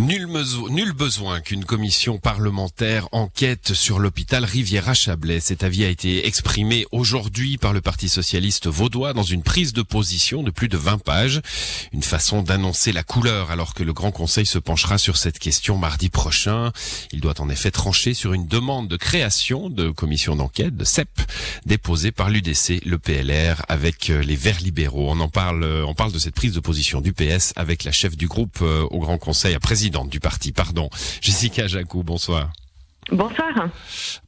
Nul, nul besoin qu'une commission parlementaire enquête sur l'hôpital Riviera-Chablais. Cet avis a été exprimé aujourd'hui par le Parti socialiste vaudois dans une prise de position de plus de 20 pages. Une façon d'annoncer la couleur alors que le Grand Conseil se penchera sur cette question mardi prochain. Il doit en effet trancher sur une demande de création de commission d'enquête, de CEP, déposée par l'UDC, le PLR, avec euh, les Verts libéraux. On en parle, euh, on parle de cette prise de position du PS avec la chef du groupe euh, au Grand Conseil, la présidente du parti, pardon, Jessica Jacou. Bonsoir. Bonsoir.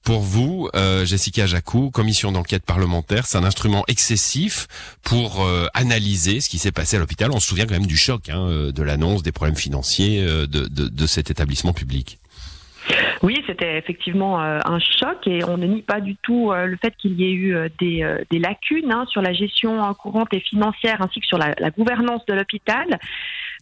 Pour vous, euh, Jessica Jacou, commission d'enquête parlementaire, c'est un instrument excessif pour euh, analyser ce qui s'est passé à l'hôpital. On se souvient quand même du choc, hein, euh, de l'annonce des problèmes financiers de, de, de cet établissement public. Oui, c'était effectivement un choc et on ne nie pas du tout le fait qu'il y ait eu des, des lacunes hein, sur la gestion euh, courante et financière ainsi que sur la, la gouvernance de l'hôpital.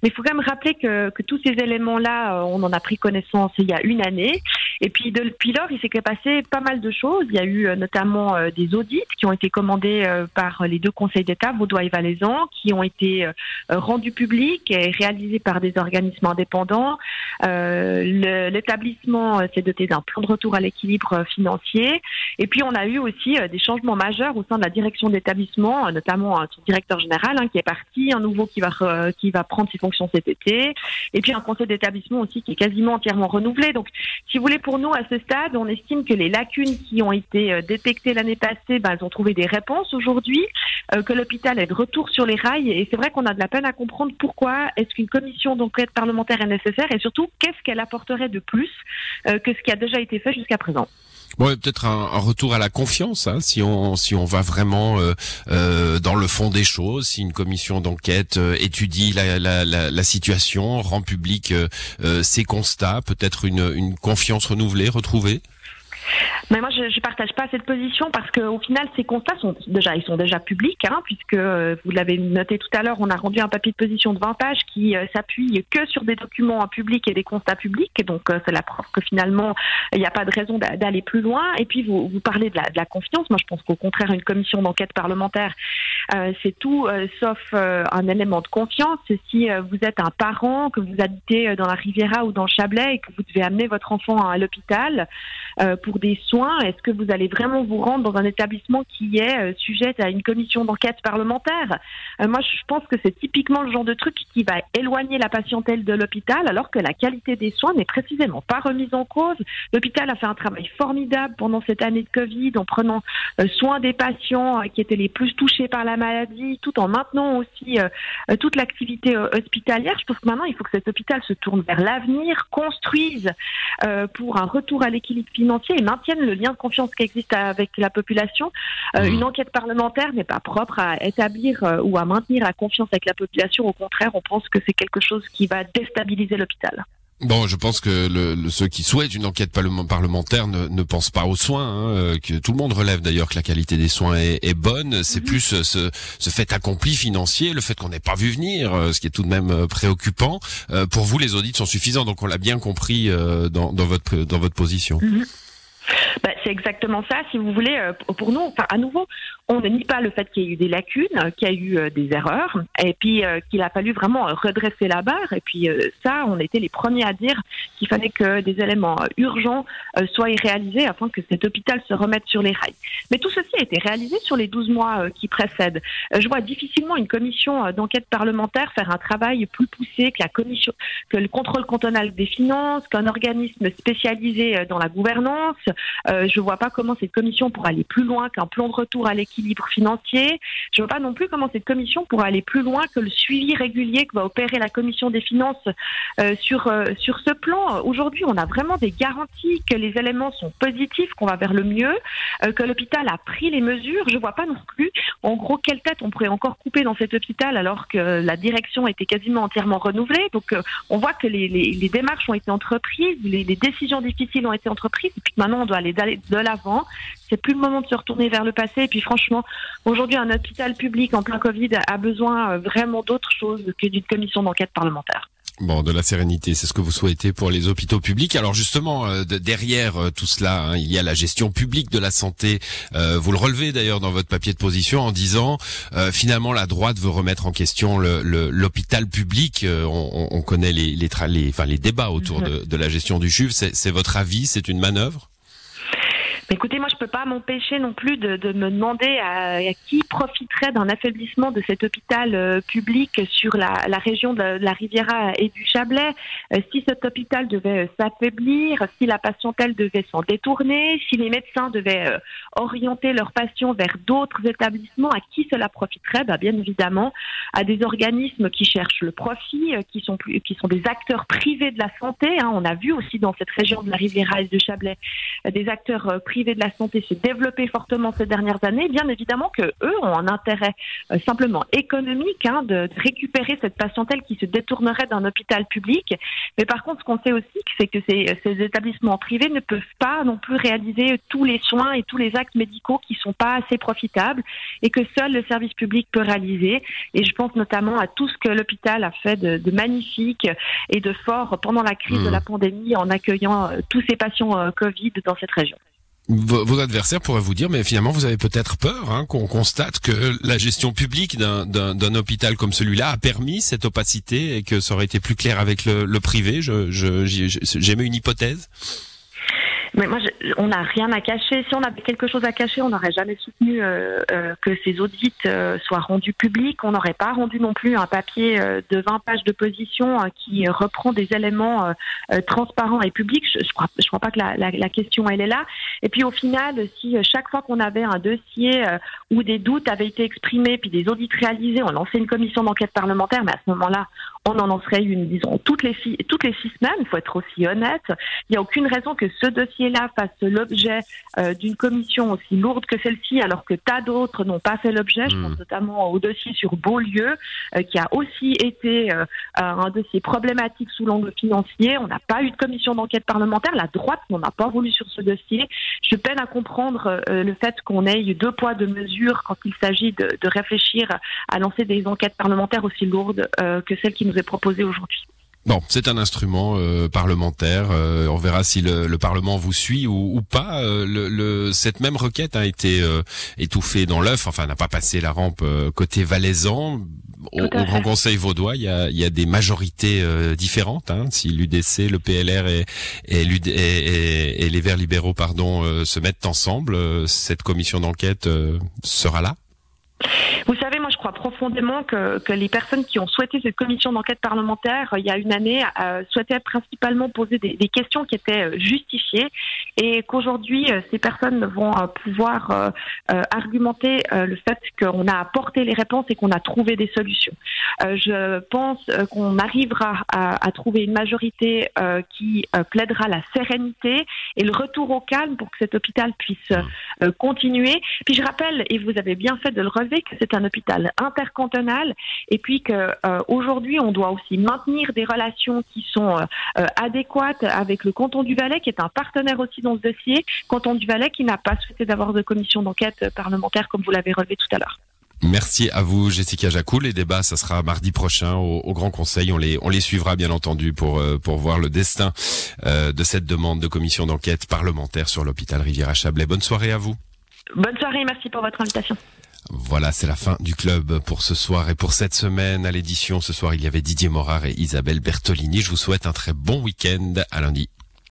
Mais il faut quand même rappeler que, que tous ces éléments-là, euh, on en a pris connaissance il y a une année. Et puis depuis lors, il s'est passé pas mal de choses. Il y a eu euh, notamment euh, des audits qui ont été commandés par les deux conseils d'État, Vaudois et Valaisan, qui ont été rendus publics et réalisés par des organismes indépendants. Euh, L'établissement s'est doté d'un plan de retour à l'équilibre financier. Et puis on a eu aussi euh, des changements majeurs au sein de la direction d'établissement, euh, notamment euh, son directeur général hein, qui est parti, un nouveau qui va re- qui va prendre ses fonctions cet été, et puis un conseil d'établissement aussi qui est quasiment entièrement renouvelé. Donc, si vous voulez, pour nous à ce stade, on estime que les lacunes qui ont été euh, détectées l'année passée, ben, elles ont trouvé des réponses aujourd'hui, euh, que l'hôpital est de retour sur les rails, et c'est vrai qu'on a de la peine à comprendre pourquoi est-ce qu'une commission d'enquête parlementaire est nécessaire, et surtout qu'est-ce qu'elle apporterait de plus euh, que ce qui a déjà été fait jusqu'à présent. Peut-être un, retour à la confiance, hein, si on si on va vraiment euh, euh, dans le fond des choses, si une commission d'enquête euh, étudie la, situation, rend public ses constats, peut-être une confiance renouvelée, retrouvée. Mais moi, je ne partage pas cette position parce qu'au final, ces constats sont déjà, ils sont déjà publics, hein, puisque euh, vous l'avez noté tout à l'heure, on a rendu un papier de position de 20 pages qui euh, s'appuie que sur des documents publics et des constats publics. Donc, euh, c'est la preuve que finalement, il n'y a pas de raison d'a- d'aller plus loin. Et puis, vous, vous parlez de la, de la confiance. Moi, je pense qu'au contraire, une commission d'enquête parlementaire, euh, c'est tout sauf un élément de confiance. Si vous êtes un parent, que vous habitez dans la Riviera ou dans le Chablais et que vous devez amener votre enfant à l'hôpital pour des soins, est-ce que vous allez vraiment vous rendre dans un établissement qui est euh, sujet à une commission d'enquête parlementaire? Euh, Moi, je pense que c'est typiquement le genre de truc qui va éloigner la patientèle de l'hôpital, alors que la qualité des soins n'est précisément pas remise en cause. L'hôpital a fait un travail formidable pendant cette année de Covid en prenant euh, soin des patients qui étaient les plus touchés par la maladie, tout en maintenant aussi toute l'activité hospitalière. Je pense que maintenant, il faut que cet hôpital se tourne vers l'avenir, construise pour un retour à l'équilibre financier et maintienne le lien de confiance qui existe avec la population. Euh, Mhm. Une enquête parlementaire n'est pas propre à établir euh, ou à maintenir la confiance avec la population. Au contraire, on pense que c'est quelque chose qui va déstabiliser l'hôpital. Bon, je pense que le, le- ceux qui souhaitent une enquête parlement- parlementaire ne, ne pensent pas aux soins, hein, euh, que tout le monde relève d'ailleurs que la qualité des soins est, est bonne. C'est plus euh, ce, ce fait accompli financier, le fait qu'on n'ait pas vu venir, ce qui est tout de même préoccupant. Euh, pour vous, les audits sont suffisants, donc on l'a bien compris euh, dans, dans votre dans votre position. Ben, c'est exactement ça, si vous voulez. euh, Pour nous, enfin, à nouveau, on ne nie pas le fait qu'il y ait eu des lacunes, qu'il y a eu euh, des erreurs, et puis euh, qu'il a fallu vraiment redresser la barre. Et puis ça, on était les premiers à dire qu'il fallait que des éléments urgents soient réalisés afin que cet hôpital se remette sur les rails. Mais tout ceci a été réalisé sur les 12 mois qui précèdent. Je vois difficilement une commission d'enquête parlementaire faire un travail plus poussé que la commission, que le contrôle cantonal des finances, qu'un organisme spécialisé dans la gouvernance. Je vois pas comment cette commission pourra aller plus loin qu'un plan de retour à l'équilibre financier. Je vois pas non plus comment cette commission pourra aller plus loin que le suivi régulier que va opérer la commission des finances euh, sur euh, sur ce plan. Aujourd'hui, on a vraiment des garanties que les éléments sont positifs, qu'on va vers le mieux, euh, que l'hôpital a pris les mesures. Je vois pas non plus, en gros, quelle tête on pourrait encore couper dans cet hôpital alors que la direction était quasiment entièrement renouvelée? Donc, euh, on voit que les, démarches ont été entreprises, les, les décisions difficiles ont été entreprises, et puis maintenant on doit aller de l'avant. C'est plus le moment de se retourner vers le passé. Et puis franchement, aujourd'hui, un hôpital public en plein Covid a besoin euh, vraiment d'autre chose que d'une commission d'enquête parlementaire. Bon, de la sérénité, c'est ce que vous souhaitez pour les hôpitaux publics. Alors justement, euh, derrière euh, tout cela, hein, il y a la gestion publique de la santé. Euh, vous le relevez d'ailleurs dans votre papier de position en disant finalement la droite veut remettre en question l'hôpital public. On, on, connaît les les, les, enfin, les débats autour mhm. de, de la gestion du CHUV. C'est votre avis? C'est une manœuvre? Écoutez, moi, je peux pas m'empêcher non plus de, de me demander à, à, qui profiterait d'un affaiblissement de cet hôpital euh, public sur la, la région de, la Riviera et du Chablais. Euh, si cet hôpital devait euh, s'affaiblir, si la patientèle devait s'en détourner, si les médecins devaient orienter leurs patients vers d'autres établissements, à qui cela profiterait? Bah, Bien évidemment, à des organismes qui cherchent le profit, qui sont, plus, qui sont des acteurs privés de la santé. Hein. On a vu aussi dans cette région de la Riviera et du Chablais des acteurs privés de la santé s'est développé fortement ces dernières années, bien évidemment que eux ont un intérêt euh, simplement économique hein, de, récupérer cette patientèle qui se détournerait d'un hôpital public. Mais par contre, ce qu'on sait aussi, c'est que ces, ces, établissements privés ne peuvent pas non plus réaliser tous les soins et tous les actes médicaux qui sont pas assez profitables et que seul le service public peut réaliser. Et je pense notamment à tout ce que l'hôpital a fait de, de, magnifique et de fort pendant la crise de la pandémie en accueillant euh, tous ces patients euh, Covid dans cette région vos adversaires pourraient vous dire, mais finalement, vous avez peut-être peur hein, qu'on constate que la gestion publique d'un hôpital comme celui-là a permis cette opacité et que ça aurait été plus clair avec le, privé. J'émets je, une hypothèse. Mais moi, on n'a rien à cacher. Si on avait quelque chose à cacher, on n'aurait jamais soutenu euh, euh, que ces audits euh, soient rendus publics. On n'aurait pas rendu non plus un papier de 20 pages de position qui reprend des éléments transparents et publics. Je, je crois, je pas que la, question elle est là. Et puis au final, si chaque fois qu'on avait un dossier où des doutes avaient été exprimés, puis des audits réalisés, on lançait une commission d'enquête parlementaire, mais à ce moment-là, on en lancerait une, disons, toutes les toutes les six semaines. Il faut être aussi honnête. Il n'y a aucune raison que ce dossier-là fasse l'objet euh, d'une commission aussi lourde que celle-ci, alors que tas d'autres n'ont pas fait l'objet. Je pense hmm. notamment au dossier sur Beaulieu, euh, qui a aussi été euh, un dossier problématique sous l'angle financier. On n'a pas eu de commission d'enquête parlementaire. La droite n'en a pas voulu sur ce dossier. Je peine à comprendre le fait qu'on ait eu deux poids, deux mesures quand il s'agit de, de, réfléchir à lancer des enquêtes parlementaires aussi lourdes que celles qui nous est proposé aujourd'hui. Bon, c'est un instrument euh, parlementaire. Euh, on verra si le, le, Parlement vous suit ou, ou pas. Euh, le, le, cette même requête a été étouffée dans l'œuf. Enfin, n'a pas passé la rampe côté valaisan. Au, au, Grand Conseil vaudois, il y a, il y a des majorités différentes. Hein, si l'UDC, le PLR et, et, et, et, les Verts libéraux, pardon, se mettent ensemble, cette commission d'enquête sera là? Vous savez, crois profondément que, que, les personnes qui ont souhaité cette commission d'enquête parlementaire il y a une année euh, souhaitaient principalement poser des, des, questions qui étaient euh, justifiées et qu'aujourd'hui, euh, ces personnes vont euh, pouvoir argumenter le fait qu'on a apporté les réponses et qu'on a trouvé des solutions. je pense qu'on arrivera à, à, trouver une majorité qui plaidera la sérénité et le retour au calme pour que cet hôpital puisse continuer. Puis je rappelle, et vous avez bien fait de le relever, que c'est un hôpital intercantonal et puis que euh, aujourd'hui on doit aussi maintenir des relations qui sont euh, euh, adéquates avec le canton du Valais qui est un partenaire aussi dans ce dossier, canton du Valais qui n'a pas souhaité d'avoir de commission d'enquête parlementaire comme vous l'avez relevé tout à l'heure. Merci à vous, Jessica Jacou. Les débats, ça sera mardi prochain au, Grand Conseil. On les, on les suivra, bien entendu, pour, pour voir le destin de cette demande de commission d'enquête parlementaire sur l'hôpital Rivière-à-Chablais. Bonne soirée à vous. Bonne soirée, merci pour votre invitation. Voilà, c'est la fin du club pour ce soir et pour cette semaine. À l'édition, ce soir, il y avait Didier Morard et Isabelle Bertolini. Je vous souhaite un très bon week-end. À lundi.